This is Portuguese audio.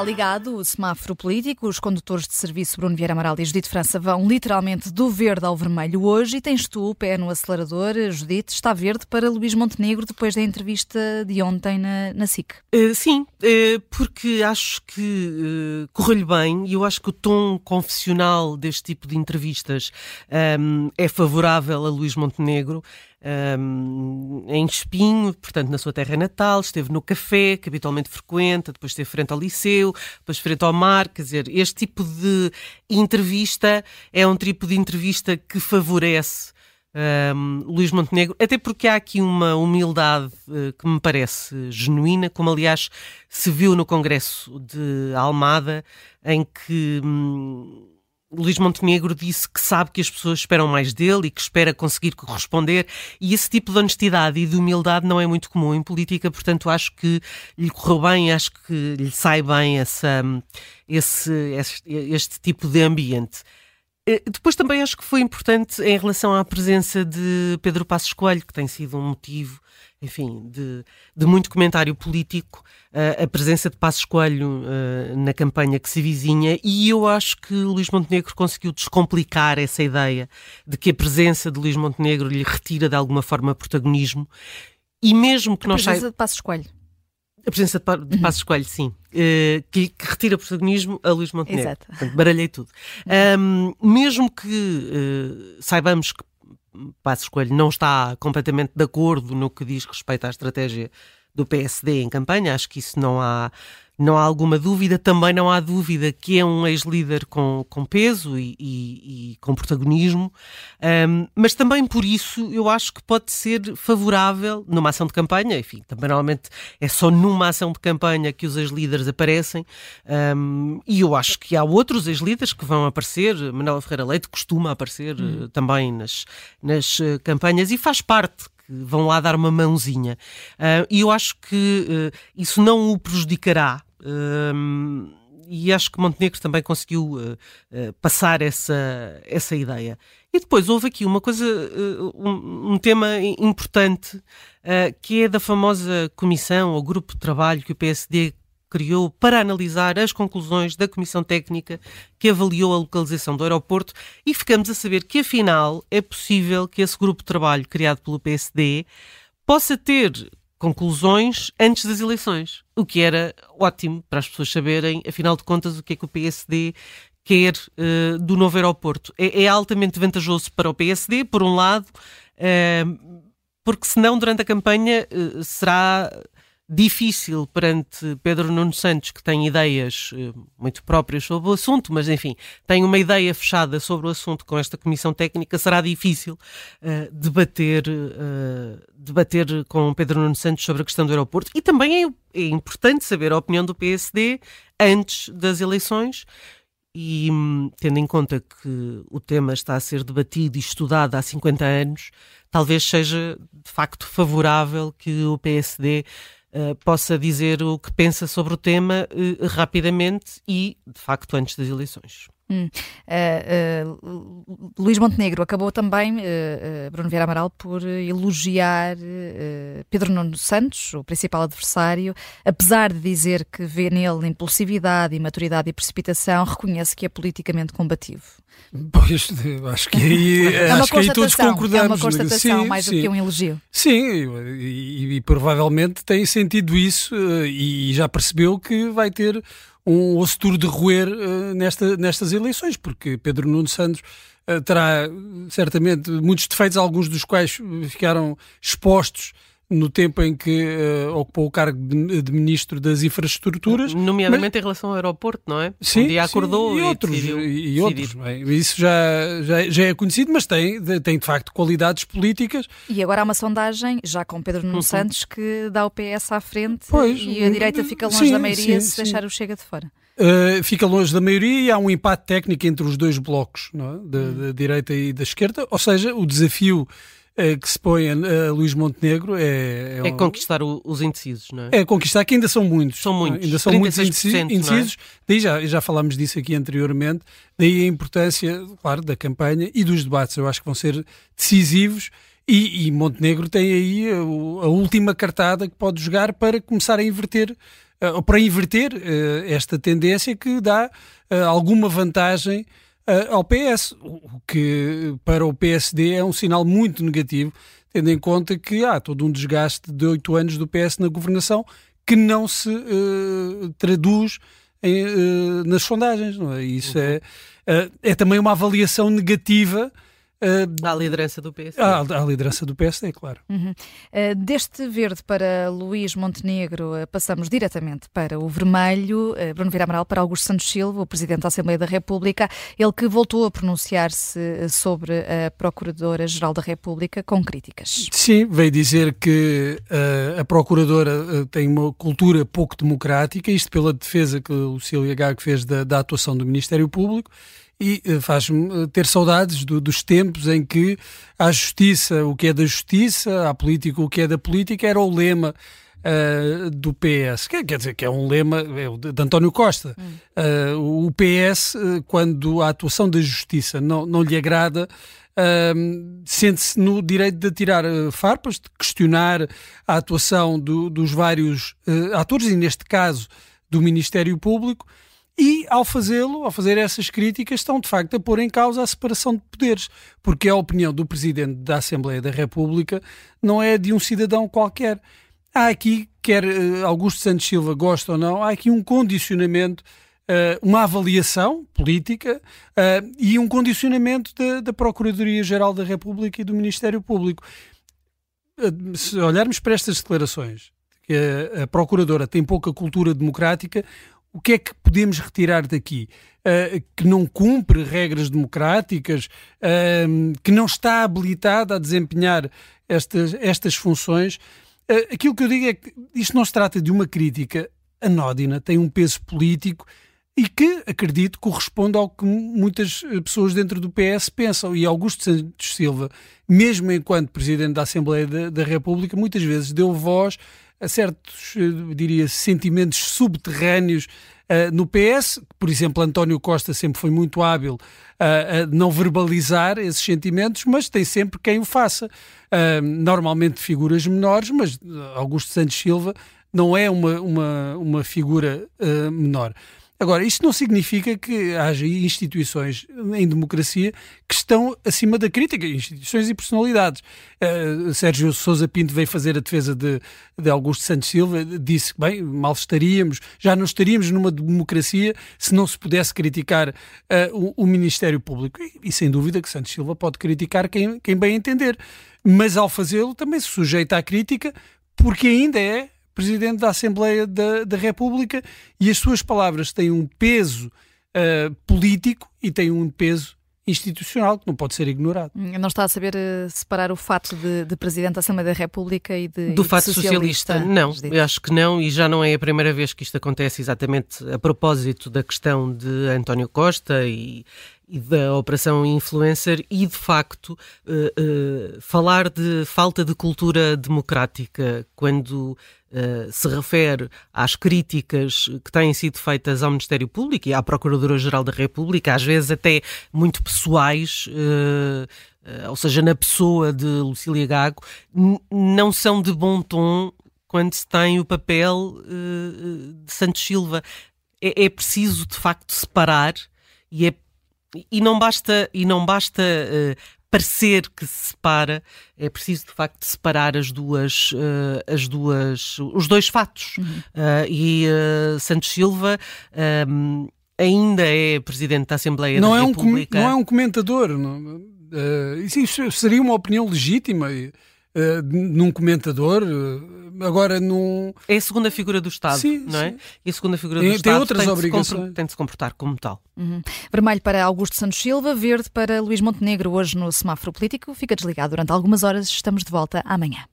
Está ligado o semáforo político. Os condutores de serviço Bruno Vieira Amaral e Judite França vão literalmente do verde ao vermelho hoje e tens tu o pé no acelerador. Judite, está verde para Luís Montenegro depois da entrevista de ontem na, na SIC. Uh, sim, uh, porque acho que uh, correu-lhe bem e eu acho que o tom confessional deste tipo de entrevistas um, é favorável a Luís Montenegro um, em Espinho, portanto na sua terra natal, esteve no café, que habitualmente frequenta, depois esteve frente ao liceu, depois frente ao mar, quer dizer, este tipo de entrevista é um tipo de entrevista que favorece um, Luís Montenegro, até porque há aqui uma humildade uh, que me parece genuína, como aliás se viu no Congresso de Almada, em que. Hum, Luís Montenegro disse que sabe que as pessoas esperam mais dele e que espera conseguir corresponder, e esse tipo de honestidade e de humildade não é muito comum em política, portanto acho que lhe correu bem, acho que lhe sai bem essa, esse, este, este tipo de ambiente. Eh, depois também acho que foi importante em relação à presença de Pedro Passos Coelho, que tem sido um motivo enfim, de, de muito comentário político, uh, a presença de Passos Coelho uh, na campanha que se vizinha, e eu acho que Luís Montenegro conseguiu descomplicar essa ideia de que a presença de Luís Montenegro lhe retira de alguma forma protagonismo, e mesmo que a nós... A presença de Passos Coelho. A presença de, de uhum. Passos Coelho, sim. Uh, que, que, retira protagonismo a Luís Montenegro. Exato. Portanto, baralhei tudo. Um, mesmo que saibamos que Passos Coelho não está completamente de acordo no que diz respeito à estratégia do PSD em campanha, acho que isso não há, não há alguma dúvida. Também não há dúvida que é um ex-líder com, com peso e, e, e com protagonismo, um, mas também por isso eu acho que pode ser favorável numa ação de campanha. Enfim, também normalmente é só numa ação de campanha que os ex-líderes aparecem, um, e eu acho que há outros ex-líderes que vão aparecer. Manuela Ferreira Leite costuma aparecer hum. uh, também nas, nas uh, campanhas e faz parte vão lá dar uma mãozinha. Uh, e eu acho que uh, isso não o prejudicará. Uh, e acho que Montenegro também conseguiu passar essa, essa ideia. E depois houve aqui uma coisa, um, um tema importante, que é da famosa comissão ou grupo de trabalho que o PSD criou para analisar as conclusões da Comissão Técnica que avaliou a localização do aeroporto e ficamos a saber que, afinal, é possível que esse grupo de trabalho criado pelo PSD possa ter conclusões antes das eleições, o que era ótimo para as pessoas saberem, afinal de contas, o que é que o PSD quer uh, do novo aeroporto. É, é, altamente vantajoso para o PSD, por um lado, uh, porque senão durante a campanha uh, será difícil perante Pedro Nuno Santos, que tem ideias eh, muito próprias sobre o assunto, mas enfim, tem uma ideia fechada sobre o assunto com esta comissão técnica, será difícil uh, debater, uh, debater com Pedro Nuno Santos sobre a questão do aeroporto. E também é, é importante saber a opinião do PSD antes das eleições. E tendo em conta que o tema está a ser debatido e estudado há 50 anos, talvez seja de facto favorável que o PSD uh, possa dizer o que pensa sobre o tema uh, rapidamente e, de facto, antes das eleições. Hum. Uh, uh, Luís Montenegro acabou também, uh, Bruno Vieira Amaral, por elogiar Pedro Nuno Santos, o principal adversário, apesar de dizer que vê nele impulsividade, imaturidade e precipitação, reconhece que é politicamente combativo. Pois, acho que aí, é acho que aí todos concordamos. É uma constatação sim, mais sim. do que um elogio. Sim, e, e, provavelmente tem sentido isso e já percebeu que vai ter um osso de roer uh, nesta, nestas eleições, porque Pedro Nuno Santos uh, terá certamente muitos defeitos, alguns dos quais ficaram expostos no tempo em que uh, ocupou o cargo de, de, Ministro das Infraestruturas. Nomeadamente mas... em relação ao aeroporto, não é? Sim, um dia acordou sim, e, outros. E, e outros? Isso já, já, já, é conhecido, mas tem, tem de facto qualidades políticas. E agora há uma sondagem, já com Pedro Nuno uhum. Santos, que dá o PS à frente pois, e a direita fica longe sim, da maioria sim, se deixar o Chega de fora. Uh, fica longe da maioria e há um empate técnico entre os dois blocos, não é? da, hum. da direita e da esquerda, ou seja, o desafio que se põe a, Luís Montenegro é. É, é um... conquistar o, os indecisos, não é? É conquistar, que ainda são muitos. São muitos. Ainda são muitos indecisos. É? Daí já, já falámos disso aqui anteriormente. Daí a importância, claro, da campanha e dos debates. Eu acho que vão ser decisivos. E, e Montenegro tem aí a, a última cartada que pode jogar para começar a inverter uh, para inverter uh, esta tendência que dá alguma vantagem ao PS, o que para o PSD é um sinal muito negativo, tendo em conta que há todo um desgaste de oito anos do PS na governação que não se traduz em, nas sondagens. Não é? Isso uhum. é, é também uma avaliação negativa Uh, à liderança do PSD. À, à liderança do PSD, claro. Uhum. Uh, deste verde para Luís Montenegro, uh, passamos diretamente para o vermelho. Uh, Bruno Vieira Amaral para Augusto Santos Silva, o Presidente da Assembleia da República, ele que voltou a pronunciar-se sobre a Procuradora-Geral da República com críticas. Sim, veio dizer que a Procuradora tem uma cultura pouco democrática, isto pela defesa que o Lucília Gago fez da, da atuação do Ministério Público e eh, faz-me eh, ter saudades do, dos tempos em que a justiça, o que é da justiça, a política, o que é da política, era o lema uh, do PS. Quer, quer, dizer, que é um lema é de António Costa. Hum. Uh, o PS, quando a atuação da justiça não, não lhe agrada, Uh, sente-se no direito de tirar farpas, de questionar a atuação do, dos vários atores, e neste caso do Ministério Público, e, ao fazê-lo, ao fazer essas críticas, estão de facto a pôr em causa a separação de poderes, porque a opinião do Presidente da Assembleia da República não é de um cidadão qualquer. Há aqui, quer uh, Augusto Santos Silva gosta ou não, há aqui um condicionamento, uh, uma avaliação política uh, e um condicionamento da, Procuradoria-Geral da República e do Ministério Público. se olharmos para estas declarações, que a Procuradora tem pouca cultura democrática, o que é que podemos retirar daqui? Uh, que não cumpre regras democráticas, uh, que não está habilitada a desempenhar estas, estas funções. Uh, aquilo que eu digo é que isto não se trata de uma crítica anódina, tem um peso político e que, acredito, corresponde ao que muitas pessoas dentro do PS pensam. E Augusto Santos Silva, mesmo enquanto Presidente da Assembleia da, da República, muitas vezes deu voz a certos, eh, diria, sentimentos subterrâneos uh, no PS. Por exemplo, António Costa sempre foi muito hábil uh, a não verbalizar esses sentimentos, mas tem sempre quem o faça. Uh, normalmente figuras menores, mas Augusto Santos Silva não é uma, uma, uma figura menor. Agora, isto não significa que haja instituições em democracia que estão acima da crítica, instituições e personalidades. Uh, Sérgio Sousa Pinto veio fazer a defesa de, de Augusto Santos Silva, disse que, bem, mal estaríamos, já não estaríamos numa democracia se não se pudesse criticar uh, o, o, Ministério Público. E, e, sem dúvida que Santos Silva pode criticar quem, quem bem entender, mas ao fazê-lo também se sujeita à crítica, porque ainda é Presidente da Assembleia da, da República e as suas palavras têm um peso uh, político e têm um peso institucional que não pode ser ignorado. Não está a saber uh, separar o fato de, de, Presidente da Assembleia da República e de Do e fato de socialista? socialista? Não, eu acho que não e já não é a primeira vez que isto acontece exatamente a propósito da questão de António Costa e, e da Operação Influencer e, de facto, uh, uh, falar de falta de cultura democrática quando uh, se refere às críticas que têm sido feitas ao Ministério Público e à Procuradora-Geral da República, às vezes até muito pessoais, ou seja, na pessoa de Lucília Gago, não são de bom tom quando se tem o papel de Santos Silva. É, é preciso, de facto, separar e é e não basta, e não basta uh, parecer que se separa, é preciso de facto separar as duas, uh, as duas, os dois fatos. Uhum. Uh, e Santos Silva um, ainda é presidente da Assembleia não da é República. Um, não é um comentador. Não, isso seria uma opinião legítima. Uh, num comentador, uh, agora num. É a segunda figura do Estado, sim, não é? Sim. E a segunda figura do tem, Estado tem outras tem obrigações. De tem de se comportar como tal. Uhum. Vermelho para Augusto Santos Silva, verde para Luís Montenegro, hoje no semáforo político. Fica desligado durante algumas horas, estamos de volta amanhã.